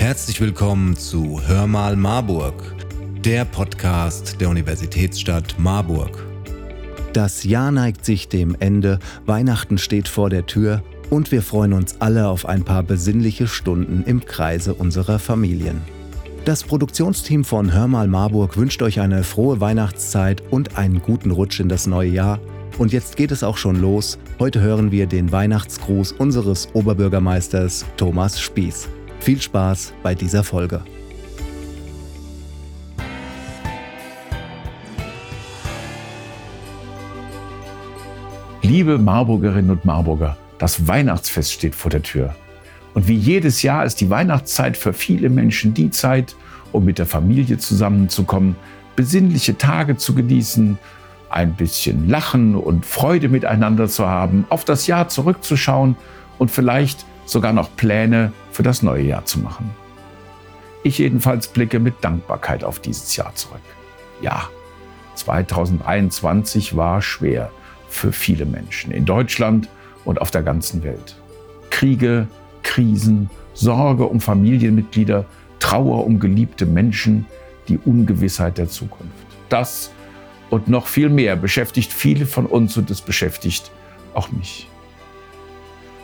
Herzlich willkommen zu Hör mal Marburg, der Podcast der Universitätsstadt Marburg. Das Jahr neigt sich dem Ende, Weihnachten steht vor der Tür und wir freuen uns alle auf ein paar besinnliche Stunden im Kreise unserer Familien. Das Produktionsteam von Hör mal Marburg wünscht euch eine frohe Weihnachtszeit und einen guten Rutsch in das neue Jahr. Und jetzt geht es auch schon los. Heute hören wir den Weihnachtsgruß unseres Oberbürgermeisters Thomas Spieß. Viel Spaß bei dieser Folge. Liebe Marburgerinnen und Marburger, das Weihnachtsfest steht vor der Tür. Und wie jedes Jahr ist die Weihnachtszeit für viele Menschen die Zeit, um mit der Familie zusammenzukommen, besinnliche Tage zu genießen, ein bisschen Lachen und Freude miteinander zu haben, auf das Jahr zurückzuschauen und vielleicht sogar noch Pläne für das neue Jahr zu machen. Ich jedenfalls blicke mit Dankbarkeit auf dieses Jahr zurück. Ja, 2021 war schwer für viele Menschen in Deutschland und auf der ganzen Welt. Kriege, Krisen, Sorge um Familienmitglieder, Trauer um geliebte Menschen, die Ungewissheit der Zukunft. Das und noch viel mehr beschäftigt viele von uns und es beschäftigt auch mich.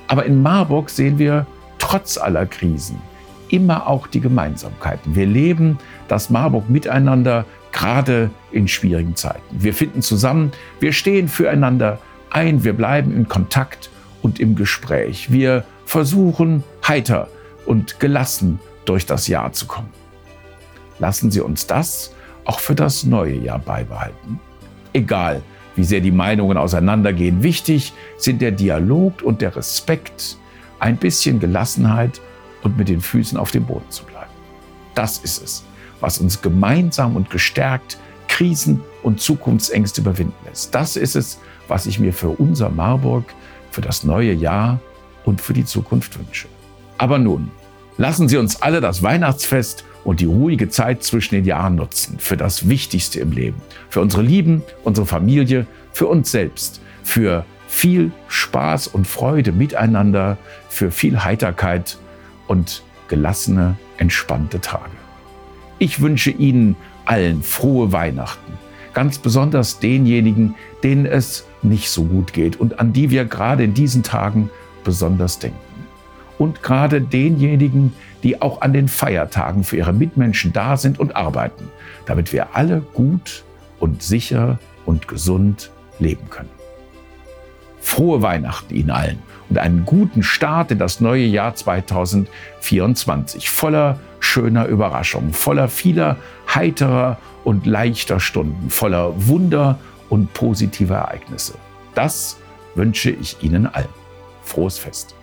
Aber in Marburg sehen wir trotz aller Krisen immer auch die Gemeinsamkeiten. Wir leben das Marburg miteinander, gerade in schwierigen Zeiten. Wir finden zusammen, wir stehen füreinander ein, wir bleiben in Kontakt und im Gespräch. Wir versuchen heiter und gelassen durch das Jahr zu kommen. Lassen Sie uns das auch für das neue Jahr beibehalten. Egal, wie sehr die Meinungen auseinandergehen, wichtig sind der Dialog und der Respekt, ein bisschen Gelassenheit und mit den Füßen auf dem Boden zu bleiben. Das ist es, was uns gemeinsam und gestärkt Krisen und Zukunftsängste überwinden lässt. Das ist es, was ich mir für unser Marburg, für das neue Jahr und für die Zukunft wünsche. Aber nun, lassen Sie uns alle das Weihnachtsfest und die ruhige Zeit zwischen den Jahren nutzen für das Wichtigste im Leben, für unsere Lieben, unsere Familie, für uns selbst, für viel Spaß und Freude miteinander, für viel Heiterkeit und gelassene, entspannte Tage. Ich wünsche Ihnen allen frohe Weihnachten, ganz besonders denjenigen, denen es nicht so gut geht und an die wir gerade in diesen Tagen besonders denken. Und gerade denjenigen, die auch an den Feiertagen für ihre Mitmenschen da sind und arbeiten, damit wir alle gut und sicher und gesund leben können. Frohe Weihnachten Ihnen allen und einen guten Start in das neue Jahr 2024, voller schöner Überraschungen, voller vieler heiterer und leichter Stunden, voller Wunder und positiver Ereignisse. Das wünsche ich Ihnen allen. Frohes Fest.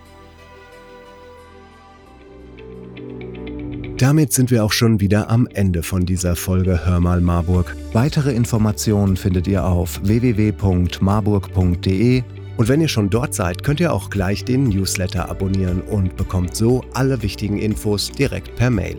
Damit sind wir auch schon wieder am Ende von dieser Folge Hör mal Marburg. Weitere Informationen findet ihr auf www.marburg.de und wenn ihr schon dort seid, könnt ihr auch gleich den Newsletter abonnieren und bekommt so alle wichtigen Infos direkt per Mail.